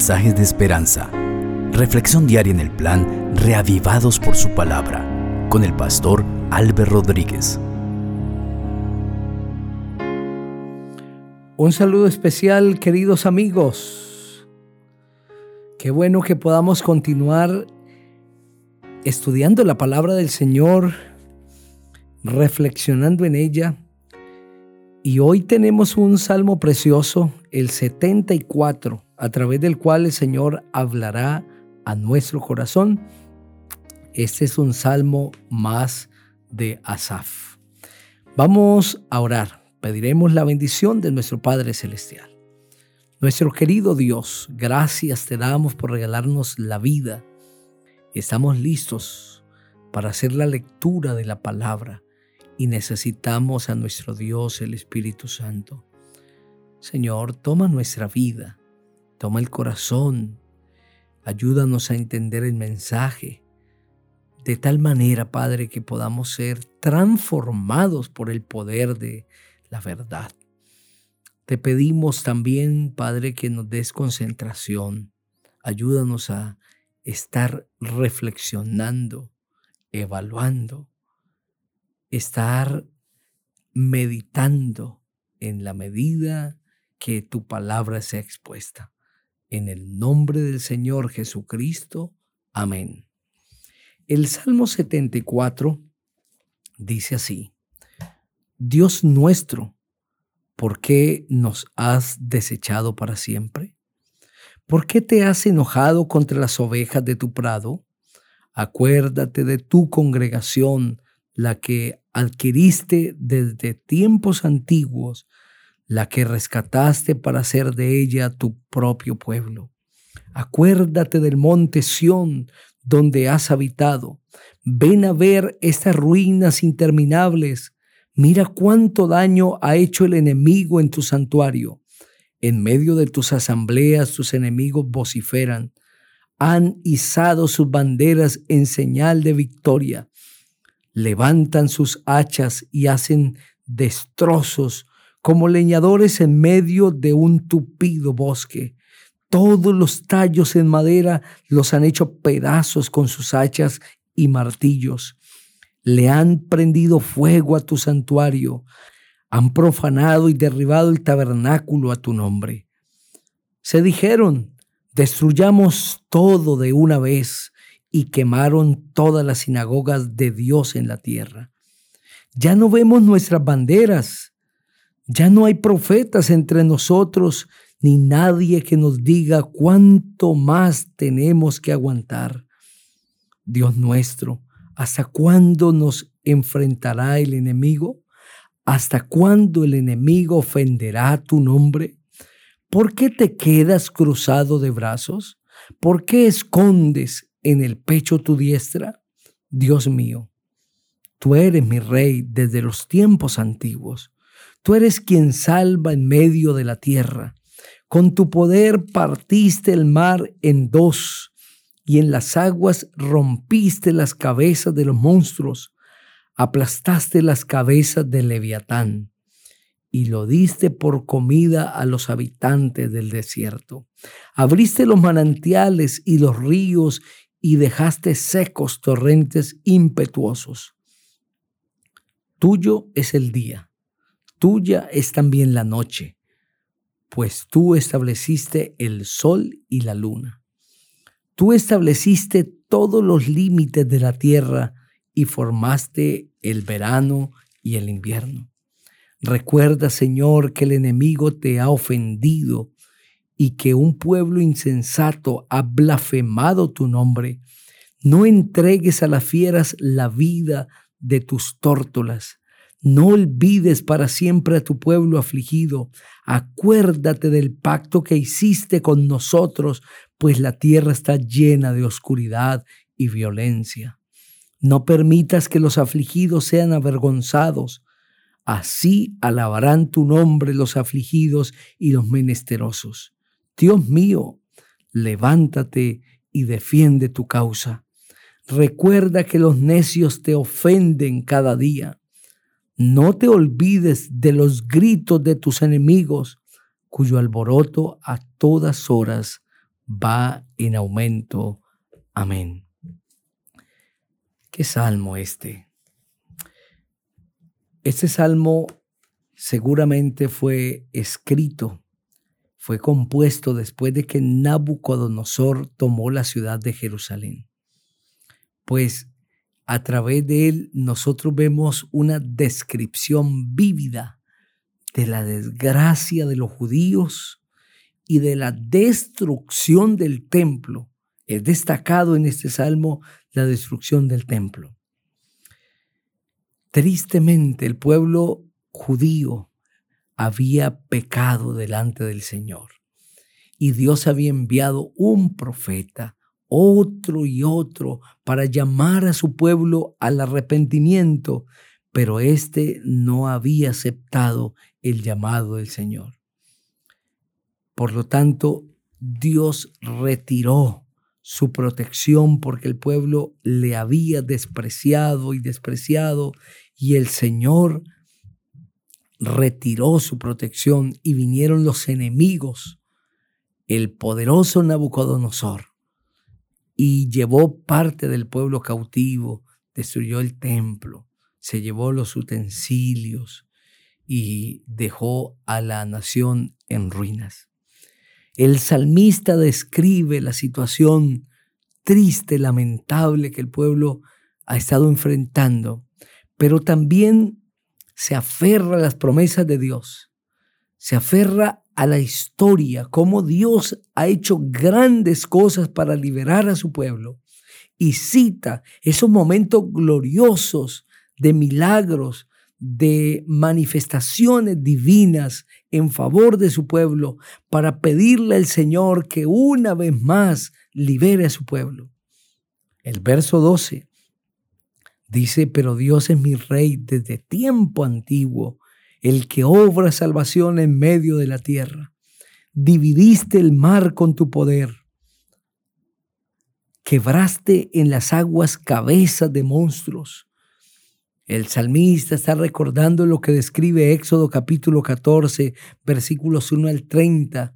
mensajes de esperanza. Reflexión diaria en el plan Reavivados por su palabra con el pastor Álvaro Rodríguez. Un saludo especial, queridos amigos. Qué bueno que podamos continuar estudiando la palabra del Señor, reflexionando en ella. Y hoy tenemos un salmo precioso, el 74, a través del cual el Señor hablará a nuestro corazón. Este es un salmo más de Asaf. Vamos a orar pediremos la bendición de nuestro Padre Celestial. Nuestro querido Dios, gracias te damos por regalarnos la vida. Estamos listos para hacer la lectura de la palabra y necesitamos a nuestro Dios, el Espíritu Santo. Señor, toma nuestra vida, toma el corazón, ayúdanos a entender el mensaje, de tal manera, Padre, que podamos ser transformados por el poder de la verdad. Te pedimos también, Padre, que nos des concentración. Ayúdanos a estar reflexionando, evaluando, estar meditando en la medida que tu palabra sea expuesta. En el nombre del Señor Jesucristo. Amén. El Salmo 74 dice así. Dios nuestro, ¿por qué nos has desechado para siempre? ¿Por qué te has enojado contra las ovejas de tu prado? Acuérdate de tu congregación, la que adquiriste desde tiempos antiguos, la que rescataste para hacer de ella tu propio pueblo. Acuérdate del monte Sión, donde has habitado. Ven a ver estas ruinas interminables Mira cuánto daño ha hecho el enemigo en tu santuario. En medio de tus asambleas tus enemigos vociferan. Han izado sus banderas en señal de victoria. Levantan sus hachas y hacen destrozos como leñadores en medio de un tupido bosque. Todos los tallos en madera los han hecho pedazos con sus hachas y martillos le han prendido fuego a tu santuario, han profanado y derribado el tabernáculo a tu nombre. Se dijeron, destruyamos todo de una vez, y quemaron todas las sinagogas de Dios en la tierra. Ya no vemos nuestras banderas, ya no hay profetas entre nosotros, ni nadie que nos diga cuánto más tenemos que aguantar. Dios nuestro, ¿Hasta cuándo nos enfrentará el enemigo? ¿Hasta cuándo el enemigo ofenderá tu nombre? ¿Por qué te quedas cruzado de brazos? ¿Por qué escondes en el pecho tu diestra? Dios mío, tú eres mi rey desde los tiempos antiguos. Tú eres quien salva en medio de la tierra. Con tu poder partiste el mar en dos y en las aguas rompiste las cabezas de los monstruos, aplastaste las cabezas del leviatán y lo diste por comida a los habitantes del desierto. Abriste los manantiales y los ríos y dejaste secos torrentes impetuosos. Tuyo es el día, tuya es también la noche, pues tú estableciste el sol y la luna. Tú estableciste todos los límites de la tierra y formaste el verano y el invierno. Recuerda, Señor, que el enemigo te ha ofendido y que un pueblo insensato ha blasfemado tu nombre. No entregues a las fieras la vida de tus tórtolas. No olvides para siempre a tu pueblo afligido. Acuérdate del pacto que hiciste con nosotros, pues la tierra está llena de oscuridad y violencia. No permitas que los afligidos sean avergonzados. Así alabarán tu nombre los afligidos y los menesterosos. Dios mío, levántate y defiende tu causa. Recuerda que los necios te ofenden cada día no te olvides de los gritos de tus enemigos, cuyo alboroto a todas horas va en aumento. Amén. ¿Qué salmo este? Este salmo seguramente fue escrito, fue compuesto después de que Nabucodonosor tomó la ciudad de Jerusalén. Pues a través de él nosotros vemos una descripción vívida de la desgracia de los judíos y de la destrucción del templo. Es destacado en este salmo la destrucción del templo. Tristemente el pueblo judío había pecado delante del Señor y Dios había enviado un profeta, otro y otro, para llamar a su pueblo al arrepentimiento, pero éste no había aceptado el llamado del Señor. Por lo tanto, Dios retiró su protección porque el pueblo le había despreciado y despreciado y el Señor retiró su protección y vinieron los enemigos, el poderoso Nabucodonosor, y llevó parte del pueblo cautivo, destruyó el templo, se llevó los utensilios y dejó a la nación en ruinas. El salmista describe la situación triste, lamentable que el pueblo ha estado enfrentando, pero también se aferra a las promesas de Dios, se aferra a la historia, cómo Dios ha hecho grandes cosas para liberar a su pueblo y cita esos momentos gloriosos de milagros, de manifestaciones divinas en favor de su pueblo para pedirle al Señor que una vez más libere a su pueblo. El verso 12 Dice, pero Dios es mi rey desde tiempo antiguo, el que obra salvación en medio de la tierra. Dividiste el mar con tu poder. Quebraste en las aguas cabezas de monstruos. El salmista está recordando lo que describe Éxodo capítulo 14, versículos 1 al 30.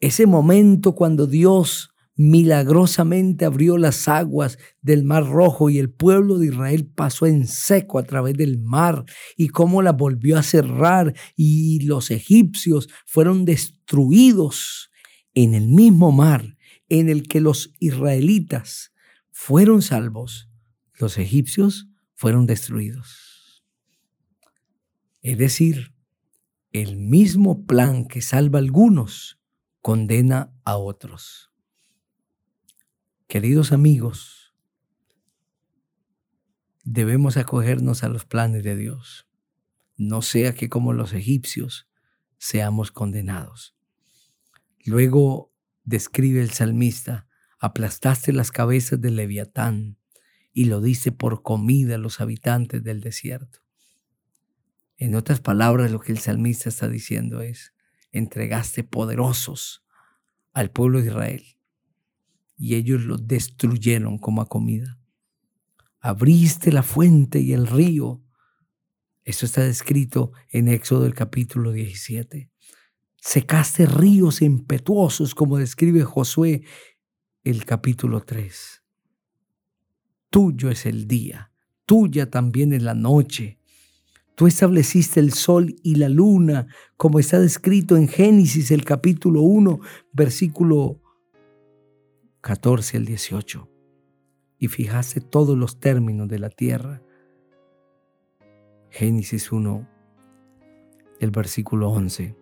Ese momento cuando Dios milagrosamente abrió las aguas del mar rojo y el pueblo de Israel pasó en seco a través del mar y cómo la volvió a cerrar y los egipcios fueron destruidos en el mismo mar en el que los israelitas fueron salvos, los egipcios fueron destruidos. Es decir, el mismo plan que salva a algunos condena a otros. Queridos amigos, debemos acogernos a los planes de Dios, no sea que como los egipcios seamos condenados. Luego describe el salmista, aplastaste las cabezas del leviatán y lo dice por comida a los habitantes del desierto. En otras palabras, lo que el salmista está diciendo es, entregaste poderosos al pueblo de Israel y ellos lo destruyeron como a comida. Abriste la fuente y el río. Esto está descrito en Éxodo el capítulo 17. Secaste ríos impetuosos como describe Josué el capítulo 3. Tuyo es el día, tuya también es la noche. Tú estableciste el sol y la luna, como está descrito en Génesis el capítulo 1, versículo 14 al 18, y fijaste todos los términos de la tierra. Génesis 1, el versículo 11.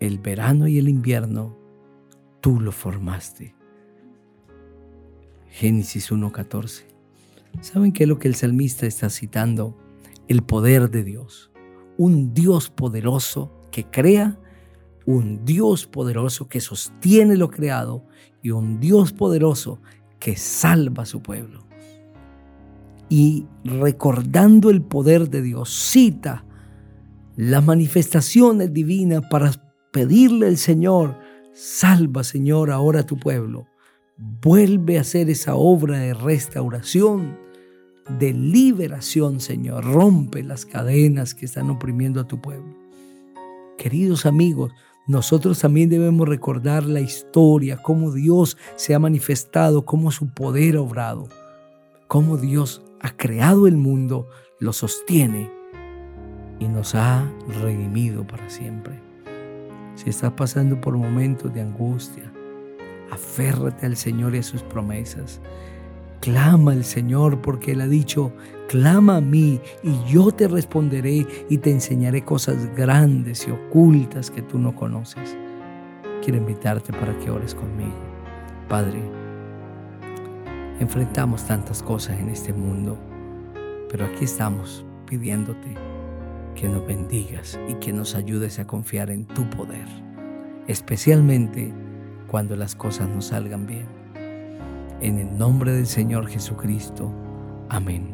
El verano y el invierno, tú lo formaste. Génesis 14. ¿Saben qué es lo que el salmista está citando? El poder de Dios. Un Dios poderoso que crea un Dios poderoso que sostiene lo creado y un Dios poderoso que salva a su pueblo. Y recordando el poder de Dios, cita las manifestaciones divinas para pedirle al Señor, salva Señor ahora a tu pueblo. Vuelve a hacer esa obra de restauración, de liberación, Señor. Rompe las cadenas que están oprimiendo a tu pueblo. Queridos amigos, nosotros también debemos recordar la historia, cómo Dios se ha manifestado, cómo su poder ha obrado, cómo Dios ha creado el mundo, lo sostiene y nos ha redimido para siempre. Si estás pasando por momentos de angustia, aférrate al Señor y a sus promesas. Clama al Señor porque Él ha dicho, clama a mí y yo te responderé y te enseñaré cosas grandes y ocultas que tú no conoces. Quiero invitarte para que ores conmigo. Padre, enfrentamos tantas cosas en este mundo, pero aquí estamos pidiéndote que nos bendigas y que nos ayudes a confiar en tu poder, especialmente cuando las cosas no salgan bien. En el nombre del Señor Jesucristo. Amén.